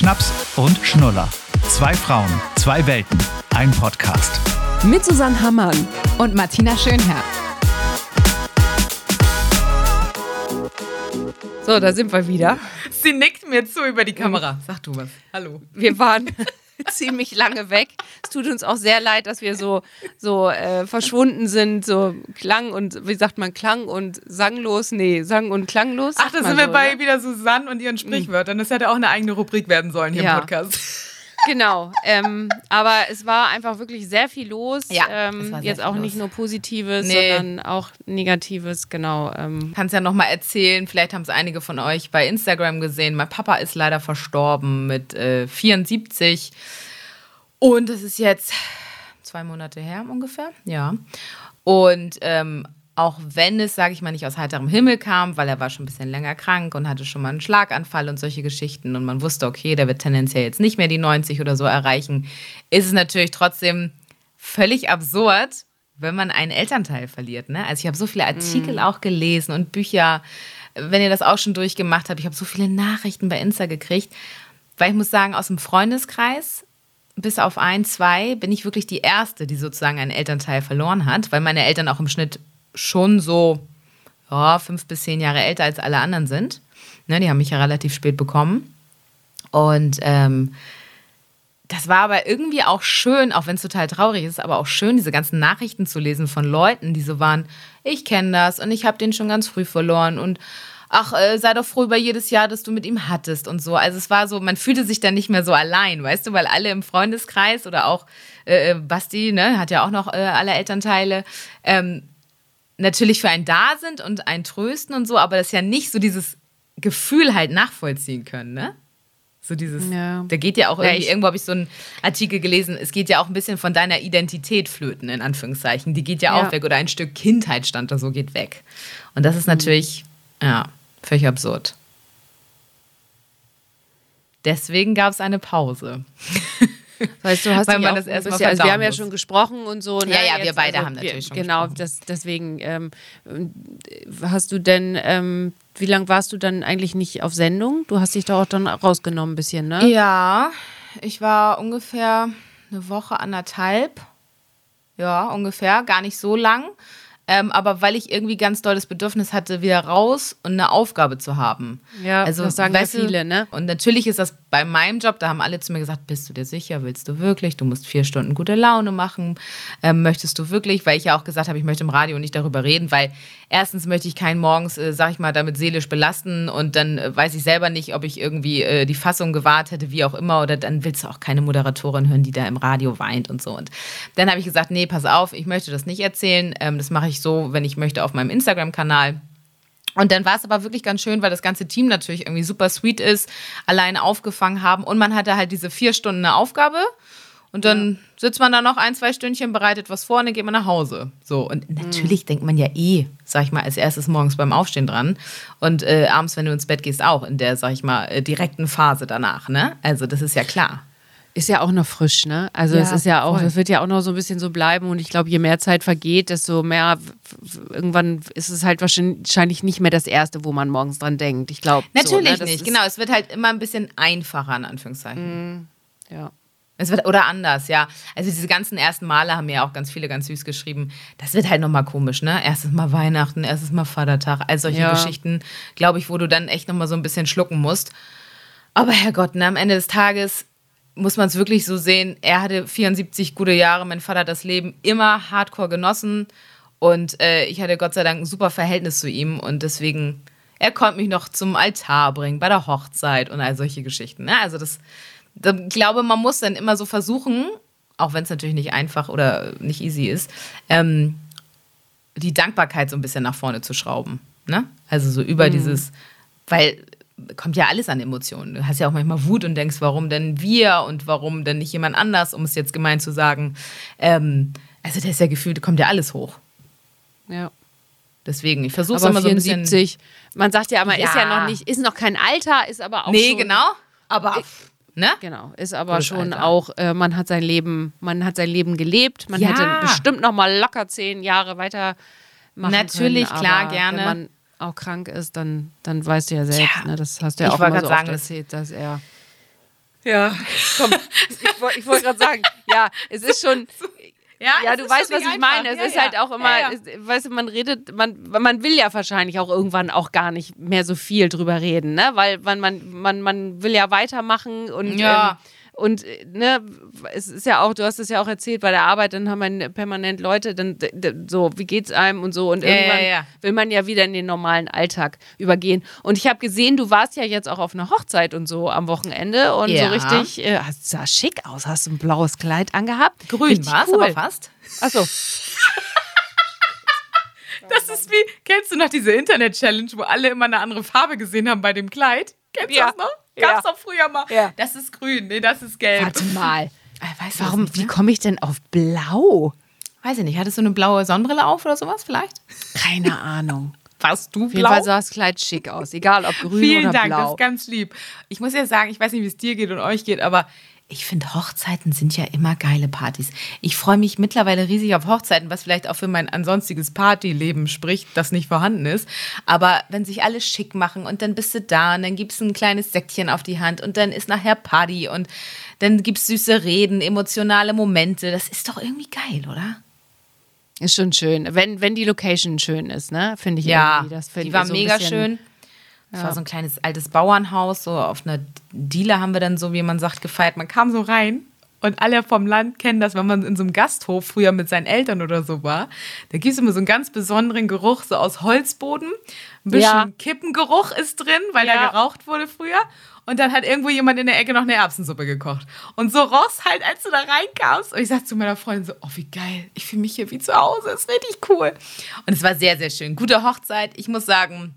Schnaps und Schnuller. Zwei Frauen, zwei Welten, ein Podcast. Mit Susanne Hammann und Martina Schönherr. So, da sind wir wieder. Sie nickt mir zu über die Kamera. Sag du was. Hallo. Wir waren ziemlich lange weg. Es tut uns auch sehr leid, dass wir so, so äh, verschwunden sind, so Klang und, wie sagt man, Klang und sanglos? Nee, sang und klanglos. Ach, da sind wir so, bei oder? wieder Susanne und ihren Sprichwörtern. Das hätte auch eine eigene Rubrik werden sollen hier ja. im Podcast. Genau, ähm, aber es war einfach wirklich sehr viel los. Ja, ähm, jetzt auch los. nicht nur Positives, nee. sondern auch Negatives, genau. Ähm. Kannst ja nochmal erzählen, vielleicht haben es einige von euch bei Instagram gesehen. Mein Papa ist leider verstorben mit äh, 74 und es ist jetzt zwei Monate her ungefähr, ja. Und ähm, auch wenn es, sage ich mal, nicht aus heiterem Himmel kam, weil er war schon ein bisschen länger krank und hatte schon mal einen Schlaganfall und solche Geschichten und man wusste, okay, der wird tendenziell jetzt nicht mehr die 90 oder so erreichen, ist es natürlich trotzdem völlig absurd, wenn man einen Elternteil verliert. Ne? Also ich habe so viele Artikel mm. auch gelesen und Bücher, wenn ihr das auch schon durchgemacht habt, ich habe so viele Nachrichten bei Insta gekriegt, weil ich muss sagen, aus dem Freundeskreis bis auf ein, zwei bin ich wirklich die Erste, die sozusagen einen Elternteil verloren hat, weil meine Eltern auch im Schnitt schon so ja, fünf bis zehn Jahre älter als alle anderen sind. Ne, die haben mich ja relativ spät bekommen. Und ähm, das war aber irgendwie auch schön, auch wenn es total traurig ist, aber auch schön, diese ganzen Nachrichten zu lesen von Leuten, die so waren, ich kenne das und ich habe den schon ganz früh verloren und ach, äh, sei doch froh über jedes Jahr, das du mit ihm hattest und so. Also es war so, man fühlte sich dann nicht mehr so allein, weißt du, weil alle im Freundeskreis oder auch äh, äh Basti, ne, hat ja auch noch äh, alle Elternteile, ähm, natürlich für einen da sind und einen trösten und so, aber das ja nicht so dieses Gefühl halt nachvollziehen können, ne? So dieses, ja. da geht ja auch irgendwie, ja, irgendwo habe ich so einen Artikel gelesen, es geht ja auch ein bisschen von deiner Identität flöten, in Anführungszeichen. Die geht ja, ja. auch weg oder ein Stück Kindheit stand da so, geht weg. Und das ist mhm. natürlich, ja, völlig absurd. Deswegen gab es eine Pause. Weißt du, hast Weil man das erstmal bisschen, also Wir haben ja schon gesprochen und so. Ne? Ja, ja, wir beide also, haben natürlich wir, schon Genau, das, deswegen ähm, hast du denn, ähm, wie lange warst du dann eigentlich nicht auf Sendung? Du hast dich doch auch dann rausgenommen ein bisschen, ne? Ja, ich war ungefähr eine Woche, anderthalb. Ja, ungefähr, gar nicht so lang. Ähm, aber weil ich irgendwie ganz doll das Bedürfnis hatte, wieder raus und eine Aufgabe zu haben. Ja, also, das sagen ja viele, ne? Und natürlich ist das bei meinem Job, da haben alle zu mir gesagt, bist du dir sicher, willst du wirklich? Du musst vier Stunden gute Laune machen. Ähm, möchtest du wirklich? Weil ich ja auch gesagt habe, ich möchte im Radio nicht darüber reden, weil erstens möchte ich keinen morgens, äh, sag ich mal, damit seelisch belasten und dann äh, weiß ich selber nicht, ob ich irgendwie äh, die Fassung gewahrt hätte, wie auch immer, oder dann willst du auch keine Moderatorin hören, die da im Radio weint und so. Und dann habe ich gesagt, nee, pass auf, ich möchte das nicht erzählen. Ähm, das mache ich so, wenn ich möchte, auf meinem Instagram-Kanal. Und dann war es aber wirklich ganz schön, weil das ganze Team natürlich irgendwie super sweet ist, allein aufgefangen haben und man hatte halt diese vier Stunden eine Aufgabe und dann ja. sitzt man da noch ein, zwei Stündchen, bereitet was vor und dann geht man nach Hause. So, und natürlich mhm. denkt man ja eh, sag ich mal, als erstes morgens beim Aufstehen dran und äh, abends, wenn du ins Bett gehst, auch in der, sag ich mal, äh, direkten Phase danach, ne? Also das ist ja klar. Ist ja auch noch frisch, ne? Also es ist ja auch, voll. das wird ja auch noch so ein bisschen so bleiben und ich glaube, je mehr Zeit vergeht, desto mehr irgendwann ist es halt wahrscheinlich nicht mehr das Erste, wo man morgens dran denkt. Ich glaube. Natürlich so, ne? nicht, genau. Es wird halt immer ein bisschen einfacher, in Anführungszeichen. Mm, ja. Es wird, oder anders, ja. Also diese ganzen ersten Male haben ja auch ganz viele ganz süß geschrieben. Das wird halt nochmal komisch, ne? Erstes Mal Weihnachten, erstes Mal Vatertag, all solche ja. Geschichten, glaube ich, wo du dann echt nochmal so ein bisschen schlucken musst. Aber Herrgott, ne, am Ende des Tages muss man es wirklich so sehen, er hatte 74 gute Jahre, mein Vater hat das Leben immer hardcore genossen und äh, ich hatte Gott sei Dank ein super Verhältnis zu ihm und deswegen, er konnte mich noch zum Altar bringen, bei der Hochzeit und all solche Geschichten. Ne? Also das, das, ich glaube, man muss dann immer so versuchen, auch wenn es natürlich nicht einfach oder nicht easy ist, ähm, die Dankbarkeit so ein bisschen nach vorne zu schrauben. Ne? Also so über mhm. dieses, weil kommt ja alles an Emotionen. Du hast ja auch manchmal Wut und denkst, warum denn wir und warum denn nicht jemand anders, um es jetzt gemein zu sagen. Ähm, also das ist ja gefühlt, kommt ja alles hoch. Ja. Deswegen, ich versuche es immer 74, so ein bisschen. Man sagt ja, man ja. ist ja noch nicht, ist noch kein Alter, ist aber auch. Nee, schon, genau. Aber. Ne? Genau, ist aber schon Alter. auch, äh, man hat sein Leben, man hat sein Leben gelebt, man ja. hätte bestimmt noch mal locker zehn Jahre weiter machen Natürlich, können, klar, gerne. Auch krank ist, dann, dann weißt du ja selbst, ja. Ne? das hast du ja auch immer so sagen, erzählt, dass er Ja, komm, ich, ich wollte gerade sagen, ja, es ist schon, ja, ja du weißt, was ich einfach. meine. Es ja, ist ja. halt auch immer, ja, weißt du, man redet, man, man will ja wahrscheinlich auch irgendwann auch gar nicht mehr so viel drüber reden, ne? Weil man, man, man, man will ja weitermachen und ja. Ähm, und ne, es ist ja auch, du hast es ja auch erzählt, bei der Arbeit, dann haben wir permanent Leute, dann so, wie geht's einem und so. Und irgendwann ja, ja. will man ja wieder in den normalen Alltag übergehen. Und ich habe gesehen, du warst ja jetzt auch auf einer Hochzeit und so am Wochenende und so richtig, äh, sah schick aus, hast du ein blaues Kleid angehabt. Grün war cool. aber fast. Achso. Das ist wie, kennst du noch diese Internet-Challenge, wo alle immer eine andere Farbe gesehen haben bei dem Kleid? Kennst du das noch? Gab's ja. doch früher mal. Ja. Das ist grün, nee, das ist gelb. Warte mal. Äh, weißt Warum, nicht, ne? wie komme ich denn auf blau? Weiß ich nicht. Hattest du eine blaue Sonnenbrille auf oder sowas vielleicht? Keine Ahnung. Warst du blau? Auf jeden Fall sah das Kleid schick aus, egal ob grün Vielen oder Dank, blau. Vielen Dank, das ist ganz lieb. Ich muss ja sagen, ich weiß nicht, wie es dir geht und euch geht, aber ich finde, Hochzeiten sind ja immer geile Partys. Ich freue mich mittlerweile riesig auf Hochzeiten, was vielleicht auch für mein ansonstiges Partyleben spricht, das nicht vorhanden ist. Aber wenn sich alle schick machen und dann bist du da und dann gibt es ein kleines Säckchen auf die Hand und dann ist nachher Party und dann gibt es süße Reden, emotionale Momente. Das ist doch irgendwie geil, oder? Ist schon schön. Wenn, wenn die Location schön ist, ne? Finde ich ja, irgendwie. Das find die war so mega schön. Das ja. war so ein kleines altes Bauernhaus, so auf einer Diele haben wir dann so, wie man sagt, gefeiert. Man kam so rein und alle vom Land kennen das, wenn man in so einem Gasthof früher mit seinen Eltern oder so war. Da gibt es immer so einen ganz besonderen Geruch, so aus Holzboden. Ein bisschen ja. Kippengeruch ist drin, weil ja. da geraucht wurde früher. Und dann hat irgendwo jemand in der Ecke noch eine Erbsensuppe gekocht. Und so ross halt, als du da reinkamst. Und ich sagte zu meiner Freundin so, oh, wie geil. Ich fühle mich hier wie zu Hause. Ist richtig cool. Und es war sehr, sehr schön. Gute Hochzeit. Ich muss sagen,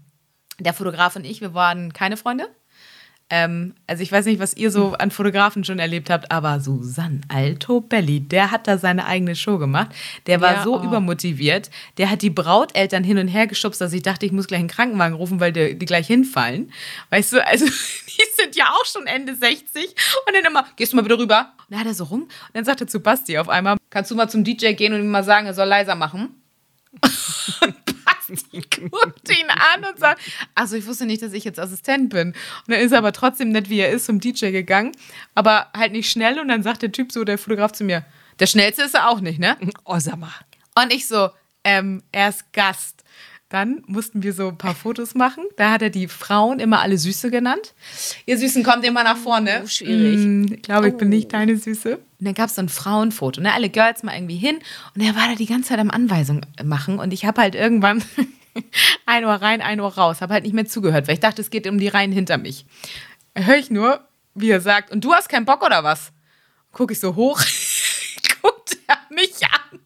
der Fotograf und ich, wir waren keine Freunde. Ähm, also ich weiß nicht, was ihr so an Fotografen schon erlebt habt, aber Susanne Altobelli, der hat da seine eigene Show gemacht. Der war ja, so oh. übermotiviert. Der hat die Brauteltern hin und her geschubst, dass ich dachte, ich muss gleich einen Krankenwagen rufen, weil die, die gleich hinfallen. Weißt du, also die sind ja auch schon Ende 60. Und dann immer, gehst du mal bitte rüber? Und dann hat er so rum. Und dann sagte zu Basti auf einmal, kannst du mal zum DJ gehen und ihm mal sagen, er soll leiser machen? Guckt ihn an und sagt, also ich wusste nicht, dass ich jetzt Assistent bin. Und dann ist er aber trotzdem nett, wie er ist, zum DJ gegangen, aber halt nicht schnell. Und dann sagt der Typ so, der Fotograf zu mir, der schnellste ist er auch nicht, ne? Oh, sag mal. Und ich so, ähm, er ist Gast. Dann mussten wir so ein paar Fotos machen. Da hat er die Frauen immer alle Süße genannt. Ihr Süßen kommt immer nach vorne. Oh, schwierig. Mm, ich glaube, ich bin nicht oh. deine Süße. Und dann gab es so ein Frauenfoto. Ne? Alle Girls mal irgendwie hin. Und er war da die ganze Zeit am Anweisung machen. Und ich habe halt irgendwann ein Ohr rein, ein Ohr raus. Habe halt nicht mehr zugehört, weil ich dachte, es geht um die Reihen hinter mich. Höre ich nur, wie er sagt, und du hast keinen Bock oder was? Gucke ich so hoch, guckt er mich an.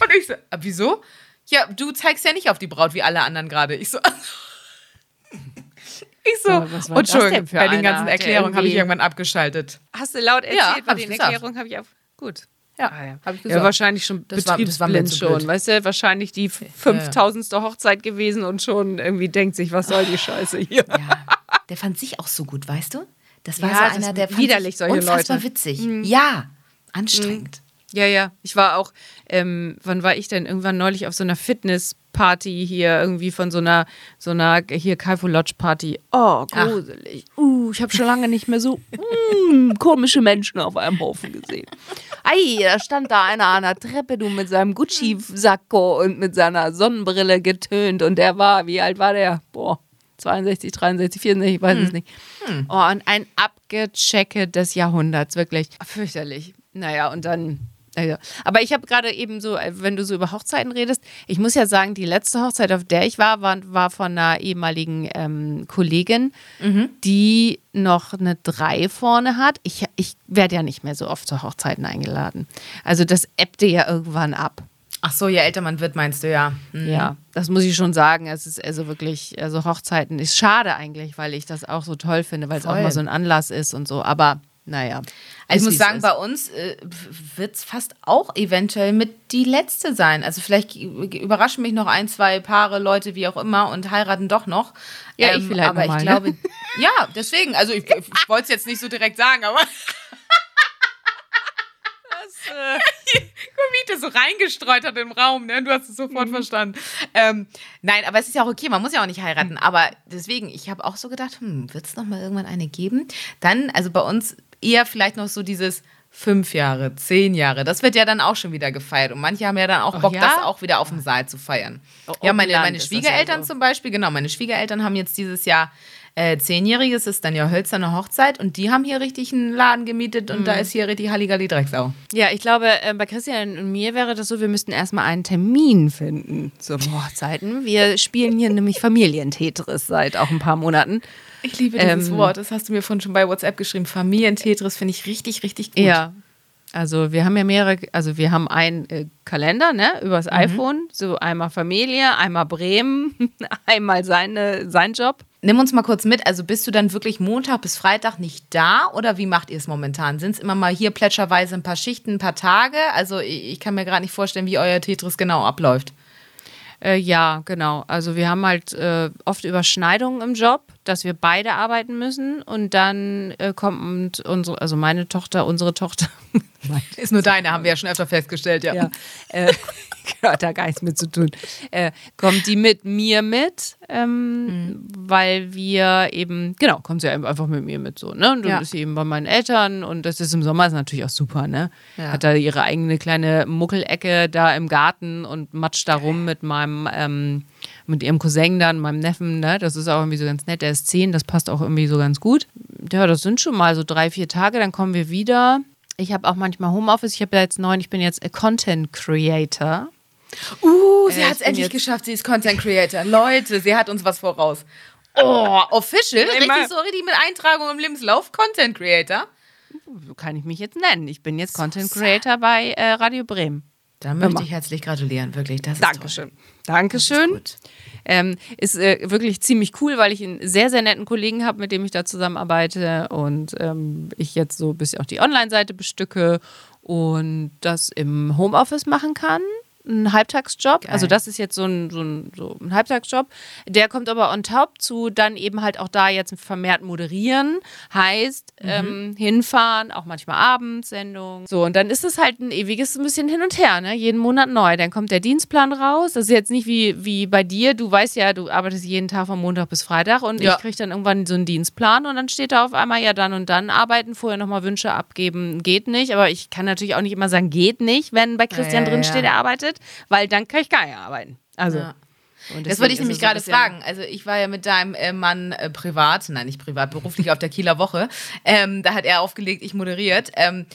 Und ich so, ah, wieso? Ja, du zeigst ja nicht auf die Braut wie alle anderen gerade. Ich so. Ich so, oh, Entschuldigung, bei den ganzen Erklärungen habe ich irgendwann abgeschaltet. Hast du laut erzählt, ja, bei den Erklärungen habe ich auf. Gut. Ja, ah, ja. habe ich gesagt. Ja, wahrscheinlich schon das betriebsblind schon, weißt du, wahrscheinlich die 5000. Ja. Hochzeit gewesen und schon irgendwie denkt sich, was soll die Scheiße hier. Ja, der fand sich auch so gut, weißt du? Das war ja, so einer, der fand widerlich solche unfassbar Leute. witzig. Mhm. Ja, anstrengend. Mhm. Ja, ja. Ich war auch, ähm, wann war ich denn? Irgendwann neulich auf so einer Fitnessparty hier, irgendwie von so einer, so einer, hier Kaifu Lodge Party. Oh, gruselig. Ach. Uh, ich habe schon lange nicht mehr so mm, komische Menschen auf einem Haufen gesehen. Ei, da stand da einer an der Treppe, du mit seinem Gucci-Sakko und mit seiner Sonnenbrille getönt. Und der war, wie alt war der? Boah. 62, 63, 64, ich weiß hm. es nicht. Hm. Oh, und ein Abgechecke des Jahrhunderts, wirklich fürchterlich. Naja, und dann also, aber ich habe gerade eben so, äh, wenn du so über Hochzeiten redest, ich muss ja sagen, die letzte Hochzeit, auf der ich war, war, war von einer ehemaligen ähm, Kollegin, mhm. die noch eine 3 vorne hat. Ich, ich werde ja nicht mehr so oft zu Hochzeiten eingeladen. Also das ebbte ja irgendwann ab. Ach so, je älter man wird, meinst du ja. Mhm. Ja, das muss ich schon sagen. Es ist also wirklich, also Hochzeiten ist schade eigentlich, weil ich das auch so toll finde, weil es auch mal so ein Anlass ist und so. Aber naja. Also ich muss sagen, bei uns äh, wird es fast auch eventuell mit die letzte sein. Also vielleicht überraschen mich noch ein, zwei Paare, Leute, wie auch immer, und heiraten doch noch. Ja, ähm, ich vielleicht Aber ich mal, glaube, ne? ja, deswegen. Also ich, ich wollte es jetzt nicht so direkt sagen, aber. Äh, das so reingestreut hat im Raum, ne? Du hast es sofort mhm. verstanden. Ähm, nein, aber es ist ja auch okay, man muss ja auch nicht heiraten. Mhm. Aber deswegen, ich habe auch so gedacht, hm, wird es noch mal irgendwann eine geben? Dann, also bei uns eher vielleicht noch so dieses fünf Jahre, zehn Jahre. Das wird ja dann auch schon wieder gefeiert. Und manche haben ja dann auch Bock, ja? das auch wieder auf dem Saal zu feiern. Oh, ja, meine, meine Schwiegereltern ja so. zum Beispiel, genau, meine Schwiegereltern haben jetzt dieses Jahr äh, Zehnjähriges, ist dann ja hölzerne Hochzeit und die haben hier richtig einen Laden gemietet und mhm. da ist hier richtig Halligalli Drecksau. Ja, ich glaube, äh, bei Christian und mir wäre das so, wir müssten erstmal einen Termin finden zum Hochzeiten. Wir spielen hier nämlich Familientetris seit auch ein paar Monaten. Ich liebe dieses ähm, Wort. Das hast du mir vorhin schon bei WhatsApp geschrieben. Familientetris finde ich richtig, richtig gut. Ja. Also wir haben ja mehrere, also wir haben einen äh, Kalender, ne, übers mhm. iPhone, so einmal Familie, einmal Bremen, einmal seine, sein Job. Nimm uns mal kurz mit, also bist du dann wirklich Montag bis Freitag nicht da oder wie macht ihr es momentan? Sind es immer mal hier plätscherweise ein paar Schichten, ein paar Tage? Also ich, ich kann mir gerade nicht vorstellen, wie euer Tetris genau abläuft. Äh, ja, genau. Also wir haben halt äh, oft Überschneidungen im Job, dass wir beide arbeiten müssen und dann äh, kommt unsere, also meine Tochter, unsere Tochter. Ist nur deine, haben wir ja schon öfter festgestellt, ja. ja äh, hat da gar nichts mit zu tun. Äh, kommt die mit mir mit, ähm, mhm. weil wir eben, genau, kommt sie einfach mit mir mit so, ne? Und dann ja. ist sie eben bei meinen Eltern und das ist im Sommer ist natürlich auch super, ne? Ja. Hat da ihre eigene kleine Muckelecke da im Garten und matscht da rum mit meinem, ähm, mit ihrem Cousin dann, meinem Neffen, ne? Das ist auch irgendwie so ganz nett, der ist zehn, das passt auch irgendwie so ganz gut. Ja, das sind schon mal so drei, vier Tage, dann kommen wir wieder. Ich habe auch manchmal Homeoffice. Ich habe ja jetzt neun, ich bin jetzt Content Creator. Uh, sie äh, hat es endlich geschafft. Sie ist Content Creator. Leute, sie hat uns was voraus. Oh, official? Richtig so richtig mit Eintragung im Lebenslauf? Content Creator? So kann ich mich jetzt nennen. Ich bin jetzt Content Creator bei äh, Radio Bremen. Da möchte Immer. ich herzlich gratulieren, wirklich. Das Dankeschön. Toll. Dankeschön. ist, ähm, ist äh, wirklich ziemlich cool, weil ich einen sehr, sehr netten Kollegen habe, mit dem ich da zusammenarbeite und ähm, ich jetzt so ein bisschen auch die Online-Seite bestücke und das im Homeoffice machen kann ein Halbtagsjob. Geil. Also das ist jetzt so ein, so, ein, so ein Halbtagsjob. Der kommt aber on top zu dann eben halt auch da jetzt vermehrt moderieren. Heißt, mhm. ähm, hinfahren, auch manchmal abends Sendung. So, und dann ist es halt ein ewiges ein bisschen hin und her, ne? Jeden Monat neu. Dann kommt der Dienstplan raus. Das ist jetzt nicht wie, wie bei dir. Du weißt ja, du arbeitest jeden Tag von Montag bis Freitag und ja. ich kriege dann irgendwann so einen Dienstplan und dann steht da auf einmal ja dann und dann arbeiten, vorher nochmal Wünsche abgeben. Geht nicht, aber ich kann natürlich auch nicht immer sagen, geht nicht, wenn bei Christian ja, ja, drin steht, er arbeitet weil dann kann ich gar nicht arbeiten. Also. Ja. Das wollte ich nämlich so gerade fragen. Also ich war ja mit deinem äh, Mann äh, privat, nein nicht privat, beruflich auf der Kieler Woche. Ähm, da hat er aufgelegt, ich moderiert. Ähm,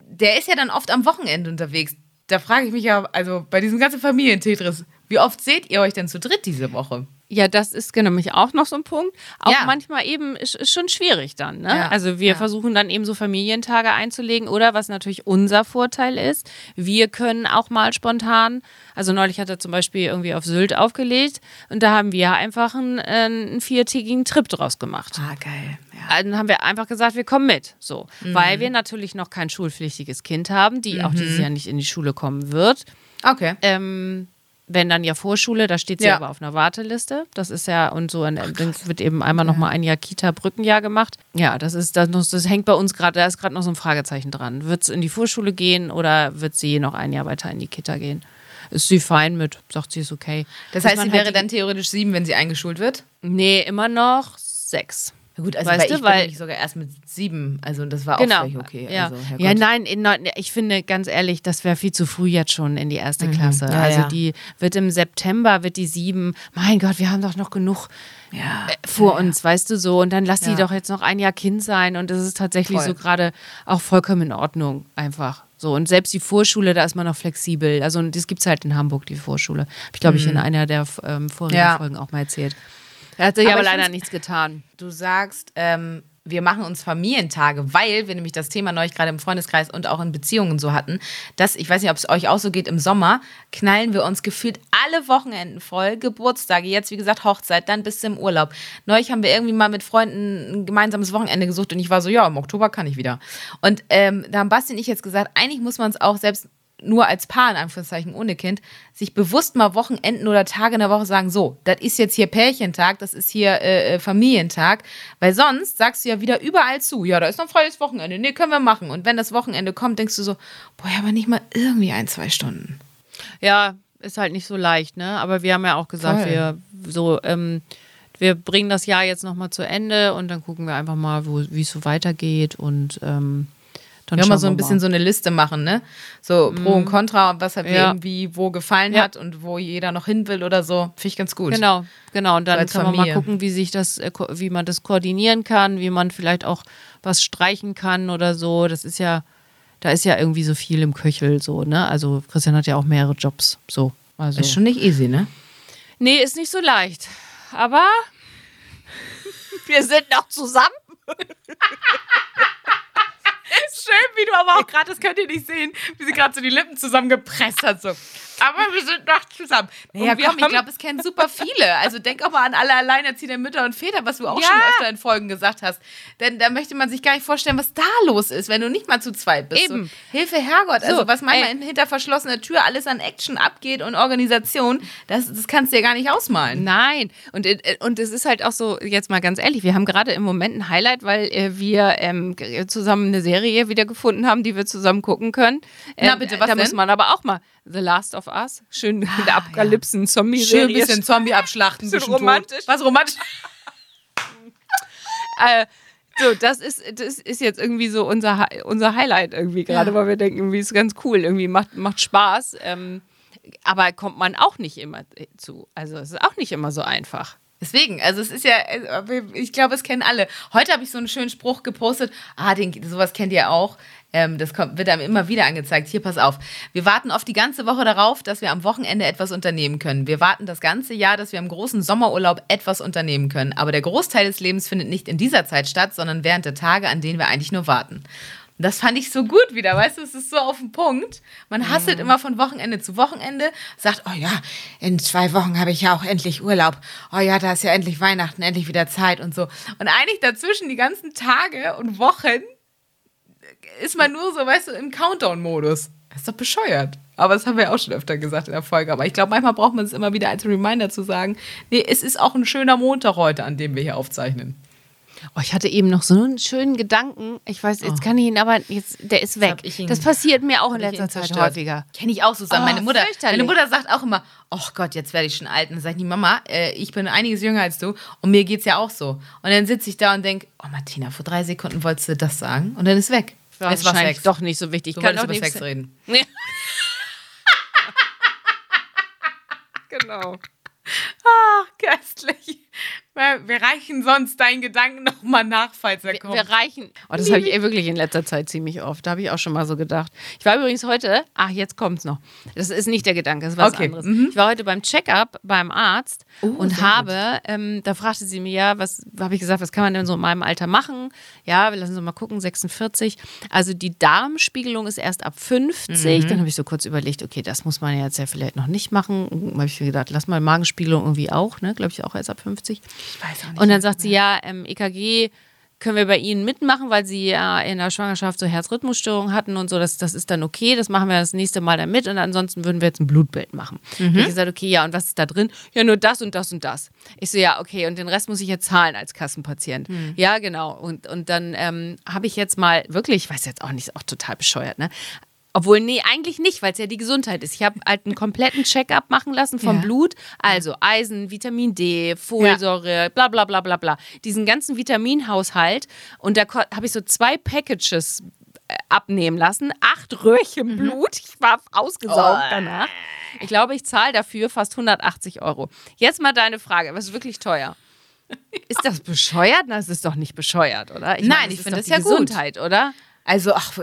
der ist ja dann oft am Wochenende unterwegs. Da frage ich mich ja, also bei diesem ganzen Familientetris, wie oft seht ihr euch denn zu dritt diese Woche? Ja, das ist genau mich auch noch so ein Punkt. Auch ja. manchmal eben ist, ist, schon schwierig dann. Ne? Ja. Also wir ja. versuchen dann eben so Familientage einzulegen oder was natürlich unser Vorteil ist, wir können auch mal spontan, also neulich hat er zum Beispiel irgendwie auf Sylt aufgelegt und da haben wir einfach einen, einen viertägigen Trip draus gemacht. Ah, geil. Dann haben wir einfach gesagt, wir kommen mit. So. Mhm. Weil wir natürlich noch kein schulpflichtiges Kind haben, die mhm. auch dieses Jahr nicht in die Schule kommen wird. Okay. Ähm, wenn dann ja Vorschule, da steht sie ja. aber auf einer Warteliste. Das ist ja, und so, Ach, wird eben einmal ja. nochmal ein Jahr Kita-Brückenjahr gemacht. Ja, das ist, das, das hängt bei uns gerade, da ist gerade noch so ein Fragezeichen dran. Wird es in die Vorschule gehen oder wird sie noch ein Jahr weiter in die Kita gehen? Ist sie fein mit, sagt sie, ist okay. Das heißt, sie wäre halt dann theoretisch sieben, wenn sie eingeschult wird? Nee, immer noch sechs. Gut, also weißt weil ich weil, bin sogar erst mit sieben, also das war genau, auch völlig okay. Ja, also, ja nein, in, ich finde ganz ehrlich, das wäre viel zu früh jetzt schon in die erste mhm. Klasse. Ja, also ja. die wird im September, wird die sieben, mein Gott, wir haben doch noch genug ja, äh, vor uns, weißt du so. Und dann lass die doch jetzt noch ein Jahr Kind sein und das ist tatsächlich Voll. so gerade auch vollkommen in Ordnung einfach. So, und selbst die Vorschule, da ist man noch flexibel. Also, das gibt es halt in Hamburg, die Vorschule. Habe ich, glaube ich, in mhm. einer der ähm, vorigen Folgen auch mal erzählt. Er hat sich aber, aber leider nichts getan. Du sagst, ähm, wir machen uns Familientage, weil wir nämlich das Thema neulich gerade im Freundeskreis und auch in Beziehungen so hatten, dass, ich weiß nicht, ob es euch auch so geht, im Sommer knallen wir uns gefühlt alle Wochenenden voll, Geburtstage, jetzt wie gesagt Hochzeit, dann bis zum Urlaub. Neulich haben wir irgendwie mal mit Freunden ein gemeinsames Wochenende gesucht und ich war so, ja, im Oktober kann ich wieder. Und ähm, da haben Basti und ich jetzt gesagt, eigentlich muss man es auch selbst nur als Paar, in Anführungszeichen, ohne Kind, sich bewusst mal Wochenenden oder Tage in der Woche sagen, so, das ist jetzt hier Pärchentag, das ist hier äh, äh, Familientag, weil sonst sagst du ja wieder überall zu, ja, da ist noch freies Wochenende, nee, können wir machen. Und wenn das Wochenende kommt, denkst du so, boah, aber nicht mal irgendwie ein, zwei Stunden. Ja, ist halt nicht so leicht, ne? Aber wir haben ja auch gesagt, Voll. wir so, ähm, wir bringen das Jahr jetzt nochmal zu Ende und dann gucken wir einfach mal, wie es so weitergeht und ähm, dann ja, mal so ein bisschen mal. so eine Liste machen, ne? So Pro und mhm. Contra, was hat ja. irgendwie wo gefallen ja. hat und wo jeder noch hin will oder so. Finde ich ganz gut. Genau, genau. Und dann kann man mal gucken, wie sich das, äh, wie man das koordinieren kann, wie man vielleicht auch was streichen kann oder so. Das ist ja, da ist ja irgendwie so viel im Köchel so, ne? Also Christian hat ja auch mehrere Jobs. So. Also. Ist schon nicht easy, ne? Nee, ist nicht so leicht. Aber wir sind noch zusammen. Schön, wie du aber auch gerade, das könnt ihr nicht sehen, wie sie gerade so die Lippen zusammengepresst hat. So. Aber wir sind noch zusammen. Naja, komm, ich glaube, es kennen super viele. Also denk auch mal an alle alleinerziehenden Mütter und Väter, was du auch ja. schon öfter in Folgen gesagt hast. Denn da möchte man sich gar nicht vorstellen, was da los ist, wenn du nicht mal zu zweit bist. Eben. So, Hilfe, Herrgott. Also, was manchmal ey. hinter verschlossener Tür alles an Action abgeht und Organisation, das, das kannst du dir gar nicht ausmalen. Nein. Und, äh, und es ist halt auch so, jetzt mal ganz ehrlich, wir haben gerade im Moment ein Highlight, weil äh, wir ähm, zusammen eine Serie wieder gefunden haben, die wir zusammen gucken können. Ähm, Na bitte, was Da denn? muss man aber auch mal The Last of Us. Schön ah, der Apokalypsen-Zombie-Serie. Schön ein bisschen Zombie abschlachten. Bisschen romantisch. Was romantisch? äh, so, das ist, das ist jetzt irgendwie so unser, unser Highlight irgendwie gerade, ja. weil wir denken, irgendwie ist ganz cool, irgendwie macht, macht Spaß. Ähm, aber kommt man auch nicht immer zu. Also es ist auch nicht immer so einfach. Deswegen, also es ist ja, äh, ich glaube, es kennen alle. Heute habe ich so einen schönen Spruch gepostet. Ah, den, sowas kennt ihr auch. Ähm, das kommt, wird einem immer wieder angezeigt. Hier, pass auf. Wir warten oft die ganze Woche darauf, dass wir am Wochenende etwas unternehmen können. Wir warten das ganze Jahr, dass wir im großen Sommerurlaub etwas unternehmen können. Aber der Großteil des Lebens findet nicht in dieser Zeit statt, sondern während der Tage, an denen wir eigentlich nur warten. Und das fand ich so gut wieder, weißt du, es ist so auf den Punkt. Man hasselt mhm. immer von Wochenende zu Wochenende, sagt, oh ja, in zwei Wochen habe ich ja auch endlich Urlaub. Oh ja, da ist ja endlich Weihnachten, endlich wieder Zeit und so. Und eigentlich dazwischen die ganzen Tage und Wochen ist man nur so, weißt du, im Countdown-Modus. Das ist doch bescheuert. Aber das haben wir ja auch schon öfter gesagt in der Folge. Aber ich glaube, manchmal braucht man es immer wieder als Reminder zu sagen, nee, es ist auch ein schöner Montag heute, an dem wir hier aufzeichnen. Oh, ich hatte eben noch so einen schönen Gedanken. Ich weiß, jetzt oh. kann ich ihn aber, jetzt, der ist weg. Das, das passiert mir auch in letzter Zeit häufiger. Kenne ich auch so. Oh, meine, Mutter, meine Mutter sagt auch immer, oh Gott, jetzt werde ich schon alt. Und dann sagt die Mama, äh, ich bin einiges jünger als du und mir geht es ja auch so. Und dann sitze ich da und denke, oh Martina, vor drei Sekunden wolltest du das sagen und dann ist weg. Ja, es war Sex. doch nicht so wichtig. Ich kann auch über Sex reden. Nee. genau. Ach, köstlich. Wir reichen sonst deinen Gedanken nochmal nach, falls er kommt. Wir reichen. Oh, das habe ich eh wirklich in letzter Zeit ziemlich oft. Da habe ich auch schon mal so gedacht. Ich war übrigens heute, ach, jetzt kommt's noch. Das ist nicht der Gedanke, das ist was okay. anderes. Mhm. Ich war heute beim Check-up beim Arzt oh, und habe, ähm, da fragte sie mir ja, was habe ich gesagt, was kann man denn so in meinem Alter machen? Ja, wir lassen uns mal gucken, 46. Also die Darmspiegelung ist erst ab 50. Mhm. Dann habe ich so kurz überlegt, okay, das muss man jetzt ja vielleicht noch nicht machen. Dann habe ich mir gedacht, lass mal Magenspiegelung irgendwie auch, ne? Glaube ich auch erst ab 50. Ich weiß auch nicht. Und dann sagt sie, ja, ähm, EKG können wir bei Ihnen mitmachen, weil Sie ja in der Schwangerschaft so Herzrhythmusstörungen hatten und so. Das, das ist dann okay, das machen wir das nächste Mal dann mit und ansonsten würden wir jetzt ein Blutbild machen. Mhm. Ich gesagt, okay, ja, und was ist da drin? Ja, nur das und das und das. Ich so, ja, okay, und den Rest muss ich jetzt zahlen als Kassenpatient. Mhm. Ja, genau. Und, und dann ähm, habe ich jetzt mal wirklich, ich weiß jetzt auch nicht, ist auch total bescheuert, ne? Obwohl, nee, eigentlich nicht, weil es ja die Gesundheit ist. Ich habe halt einen kompletten Check-up machen lassen vom ja. Blut. Also Eisen, Vitamin D, Folsäure, ja. bla bla bla bla bla. Diesen ganzen Vitaminhaushalt. Und da habe ich so zwei Packages äh, abnehmen lassen. Acht Röhrchen mhm. Blut. Ich war ausgesaugt oh. danach. Ich glaube, ich zahle dafür fast 180 Euro. Jetzt mal deine Frage. Was ist wirklich teuer? Ist das bescheuert? Na, es ist doch nicht bescheuert, oder? Ich Nein, meine, ich finde das ja Gesundheit, gut. oder? Also, ach,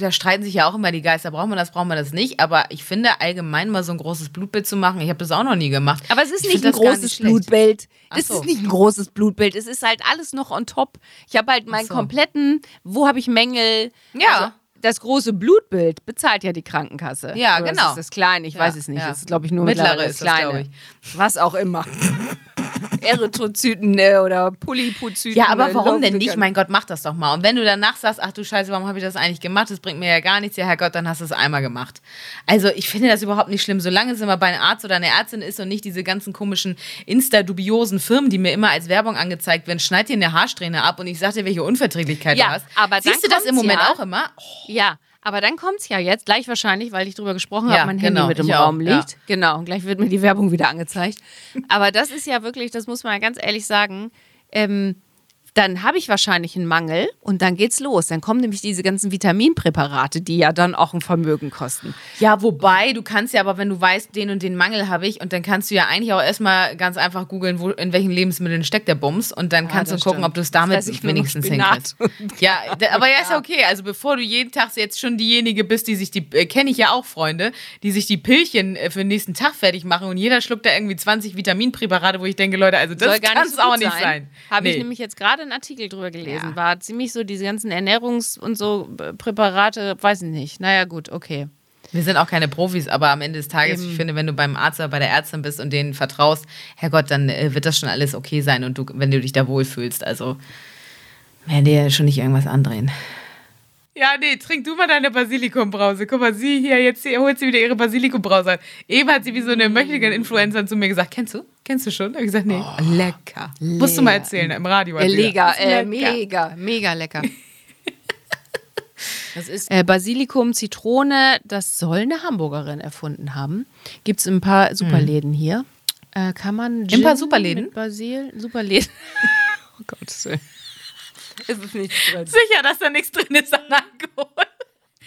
da streiten sich ja auch immer die Geister. Braucht man das, braucht man das nicht? Aber ich finde, allgemein mal so ein großes Blutbild zu machen, ich habe das auch noch nie gemacht. Aber es ist ich nicht ein großes nicht Blutbild. Es so. ist nicht ein großes Blutbild. Es ist halt alles noch on top. Ich habe halt meinen so. kompletten, wo habe ich Mängel? Ja. Also, das große Blutbild bezahlt ja die Krankenkasse. Ja, Oder genau. Das ist das kleine, ich ja, weiß es nicht. Ja. Das ist, glaube ich, nur mittlere, mittlere ist das kleine. Was auch immer. Erythrozyten äh, oder Polypozyten. Ja, aber warum denn nicht? Mein Gott, mach das doch mal. Und wenn du danach sagst, ach du Scheiße, warum habe ich das eigentlich gemacht? Das bringt mir ja gar nichts. Ja, Herrgott, dann hast du es einmal gemacht. Also ich finde das überhaupt nicht schlimm. Solange es immer bei einem Arzt oder einer Ärztin ist und nicht diese ganzen komischen Insta-dubiosen Firmen, die mir immer als Werbung angezeigt werden, schneid dir eine Haarsträhne ab und ich sag dir, welche Unverträglichkeit ja, du hast. Aber Siehst du das im Moment ja, auch immer? Oh. Ja, aber dann kommt es ja jetzt, gleich wahrscheinlich, weil ich drüber gesprochen ja, habe, mein genau, Handy mit im Raum liegt. Ja. Genau, und gleich wird mir die Werbung wieder angezeigt. aber das ist ja wirklich, das muss man ganz ehrlich sagen, ähm, dann habe ich wahrscheinlich einen Mangel und dann geht's los. Dann kommen nämlich diese ganzen Vitaminpräparate, die ja dann auch ein Vermögen kosten. Ja, wobei, du kannst ja aber, wenn du weißt, den und den Mangel habe ich, und dann kannst du ja eigentlich auch erstmal ganz einfach googeln, wo, in welchen Lebensmitteln steckt der Bums und dann ja, kannst du gucken, stimmt. ob du es damit das heißt, wenigstens hinkriegst. Ja, aber ja, ist ja okay. Also bevor du jeden Tag jetzt schon diejenige bist, die sich die, äh, kenne ich ja auch Freunde, die sich die Pillchen äh, für den nächsten Tag fertig machen und jeder schluckt da irgendwie 20 Vitaminpräparate, wo ich denke, Leute, also das kann es auch nicht sein. sein. Habe nee. ich nämlich jetzt gerade einen Artikel drüber gelesen. Ja. War ziemlich so, diese ganzen Ernährungs- und so äh, Präparate, weiß ich nicht. Naja, gut, okay. Wir sind auch keine Profis, aber am Ende des Tages, Eben. ich finde, wenn du beim Arzt oder bei der Ärztin bist und denen vertraust, Herrgott, dann äh, wird das schon alles okay sein und du, wenn du dich da wohlfühlst. Also werden dir schon nicht irgendwas andrehen. Ja, nee, trink du mal deine Basilikumbrause. Guck mal, sie hier, jetzt hier, holt sie wieder ihre Basilikumbrause. Eben hat sie wie so eine Möchtegern-Influencer zu mir gesagt, kennst du? Kennst du schon? Da habe ich gesagt, nee, oh, lecker. lecker. Musst du mal erzählen, im Radio. Äh, lecker, äh, mega, mega lecker. Das ist äh, Basilikum, Zitrone, das soll eine Hamburgerin erfunden haben. Gibt es ein paar Superläden mhm. hier. Äh, kann man Gin Ein paar Superläden? Mit Basil, Superläden. oh Willen. ist es nichts drin. Sicher, dass da nichts drin ist an Alkohol.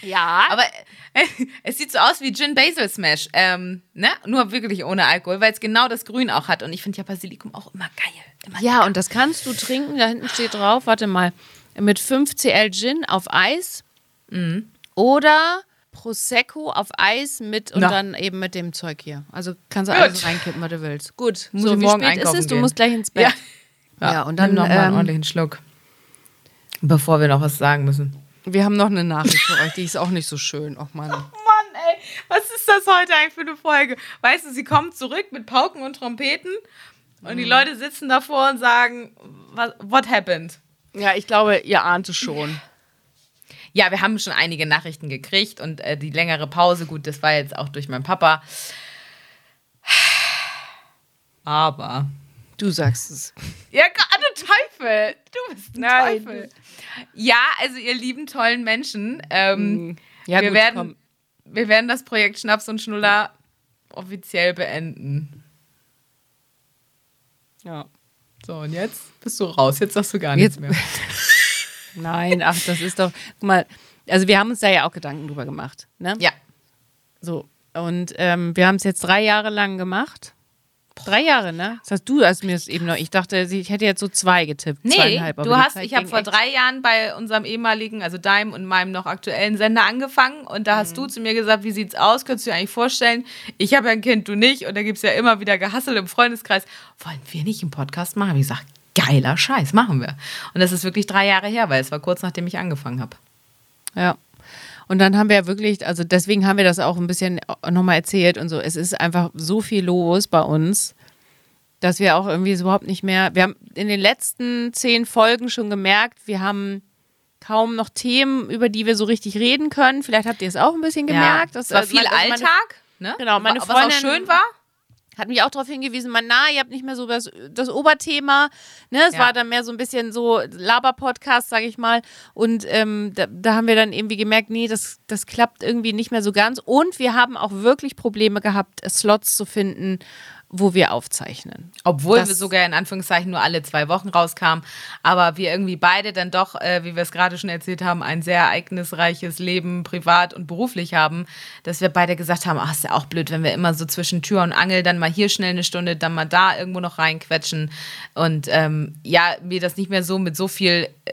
Ja. Aber äh, es sieht so aus wie Gin Basil Smash. Ähm, ne? Nur wirklich ohne Alkohol, weil es genau das Grün auch hat. Und ich finde ja Basilikum auch immer geil. Immer ja, lecker. und das kannst du trinken. Da hinten steht drauf, warte mal, mit 5 Cl Gin auf Eis. Mhm. Oder Prosecco auf Eis mit und Na. dann eben mit dem Zeug hier. Also kannst du Gut. alles reinkippen, was du willst. Gut, Muss so wie morgen spät ist es? Du musst gleich ins Bett. Ja, ja und dann noch mal einen ähm, ordentlichen Schluck. Bevor wir noch was sagen müssen. Wir haben noch eine Nachricht für euch, die ist auch nicht so schön. Och Mann. Oh Mann, ey. Was ist das heute eigentlich für eine Folge? Weißt du, sie kommt zurück mit Pauken und Trompeten und mhm. die Leute sitzen davor und sagen, what happened? Ja, ich glaube, ihr ahnt es schon. Ja, wir haben schon einige Nachrichten gekriegt und äh, die längere Pause, gut, das war jetzt auch durch meinen Papa. Aber. Du sagst es. Ja, du Teufel. Du bist ein Nein. Teufel. Ja, also ihr lieben tollen Menschen. Ähm, mhm. ja, wir, gut, werden, wir werden das Projekt Schnaps und Schnuller offiziell beenden. Ja. So, und jetzt bist du raus. Jetzt sagst du gar nichts mehr. Nein, ach, das ist doch. Guck mal, also wir haben uns da ja auch Gedanken drüber gemacht. Ne? Ja. So. Und ähm, wir haben es jetzt drei Jahre lang gemacht. Drei Jahre, ne? Das hast du als mir es eben noch. Ich dachte, ich hätte jetzt so zwei getippt. Nee, du hast, ich habe vor drei Jahren bei unserem ehemaligen, also deinem und meinem noch aktuellen Sender angefangen und da hast mhm. du zu mir gesagt, wie sieht's aus? Könntest du dir eigentlich vorstellen? Ich habe ja ein Kind, du nicht. Und da gibt es ja immer wieder Gehassel im Freundeskreis. Wollen wir nicht einen Podcast machen? Wie gesagt, geiler Scheiß, machen wir. Und das ist wirklich drei Jahre her, weil es war kurz nachdem ich angefangen habe. Ja. Und dann haben wir ja wirklich, also deswegen haben wir das auch ein bisschen nochmal erzählt und so. Es ist einfach so viel los bei uns, dass wir auch irgendwie so überhaupt nicht mehr. Wir haben in den letzten zehn Folgen schon gemerkt, wir haben kaum noch Themen, über die wir so richtig reden können. Vielleicht habt ihr es auch ein bisschen gemerkt. Ja, das war viel also Alltag. Meine, ne? Genau, meine Freundin, was auch schön war hat mich auch darauf hingewiesen, man, na, ihr habt nicht mehr so das, das Oberthema. Ne? Es ja. war dann mehr so ein bisschen so Laber-Podcast, sage ich mal. Und ähm, da, da, haben wir dann irgendwie gemerkt, nee, das, das klappt irgendwie nicht mehr so ganz. Und wir haben auch wirklich Probleme gehabt, Slots zu finden, wo wir aufzeichnen. Obwohl das wir sogar in Anführungszeichen nur alle zwei Wochen rauskamen, aber wir irgendwie beide dann doch, äh, wie wir es gerade schon erzählt haben, ein sehr ereignisreiches Leben privat und beruflich haben, dass wir beide gesagt haben, ach, ist ja auch blöd, wenn wir immer so zwischen Tür und Angel dann mal hier schnell eine Stunde, dann mal da irgendwo noch reinquetschen und ähm, ja, wir das nicht mehr so mit so viel äh,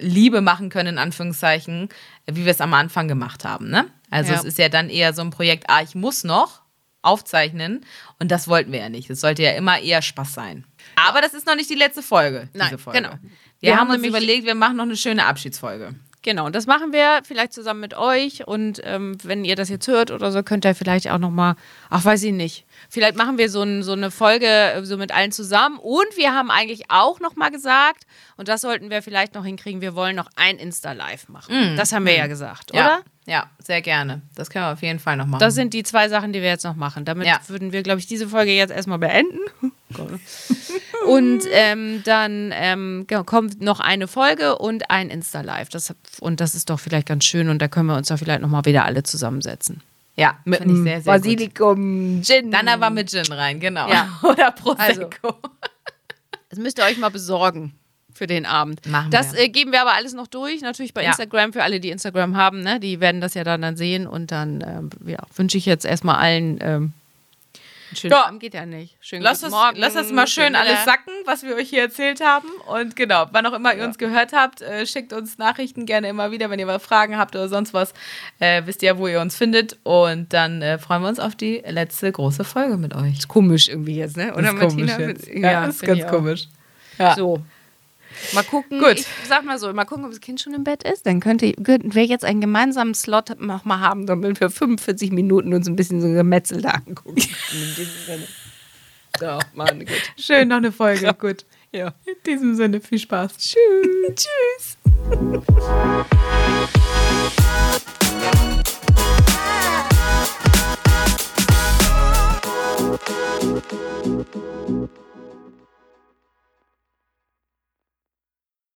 Liebe machen können, in Anführungszeichen, wie wir es am Anfang gemacht haben. Ne? Also ja. es ist ja dann eher so ein Projekt, ah, ich muss noch, aufzeichnen. Und das wollten wir ja nicht. Es sollte ja immer eher Spaß sein. Aber das ist noch nicht die letzte Folge. Nein, Folge. genau. Wir, wir haben uns überlegt, wir machen noch eine schöne Abschiedsfolge. Genau, das machen wir vielleicht zusammen mit euch. Und ähm, wenn ihr das jetzt hört oder so, könnt ihr vielleicht auch nochmal, ach, weiß ich nicht. Vielleicht machen wir so, ein, so eine Folge äh, so mit allen zusammen. Und wir haben eigentlich auch nochmal gesagt, und das sollten wir vielleicht noch hinkriegen, wir wollen noch ein Insta-Live machen. Mm. Das haben wir mm. ja gesagt, ja. oder? Ja, sehr gerne. Das können wir auf jeden Fall noch machen. Das sind die zwei Sachen, die wir jetzt noch machen. Damit ja. würden wir, glaube ich, diese Folge jetzt erstmal beenden. und ähm, dann ähm, kommt noch eine Folge und ein Insta-Live. Das, und das ist doch vielleicht ganz schön und da können wir uns doch vielleicht nochmal wieder alle zusammensetzen. Ja, mit ich sehr, sehr Basilikum, gut. Gin. Dann aber mit Gin rein, genau. Ja. Oder Prosecco. Also, das müsst ihr euch mal besorgen für den Abend. Machen das wir. Äh, geben wir aber alles noch durch, natürlich bei ja. Instagram, für alle, die Instagram haben, ne? die werden das ja dann, dann sehen und dann ähm, ja, wünsche ich jetzt erstmal allen ähm, Schön ja. Abend geht ja nicht. Schön lass es, Morgen. Lass das mal schön alles sacken, was wir euch hier erzählt haben. Und genau, wann auch immer ihr ja. uns gehört habt, äh, schickt uns Nachrichten gerne immer wieder, wenn ihr mal Fragen habt oder sonst was. Äh, wisst ihr, wo ihr uns findet. Und dann äh, freuen wir uns auf die letzte große Folge mit euch. Ist komisch irgendwie jetzt, ne? Oder ist Martina? Jetzt. Ja, ja, ist ganz komisch. Ja. So. Mal gucken. Gut. Ich sag mal so, mal gucken, ob das Kind schon im Bett ist. Dann könnte, könnten wir jetzt einen gemeinsamen Slot noch mal haben, damit wir 45 Minuten uns ein bisschen so ein Gemetzel da angucken. in diesem Sinne. So, Mann, gut. Schön, noch eine Folge. Ja. Gut. Ja. In diesem Sinne, viel Spaß. Tschüss. Tschüss.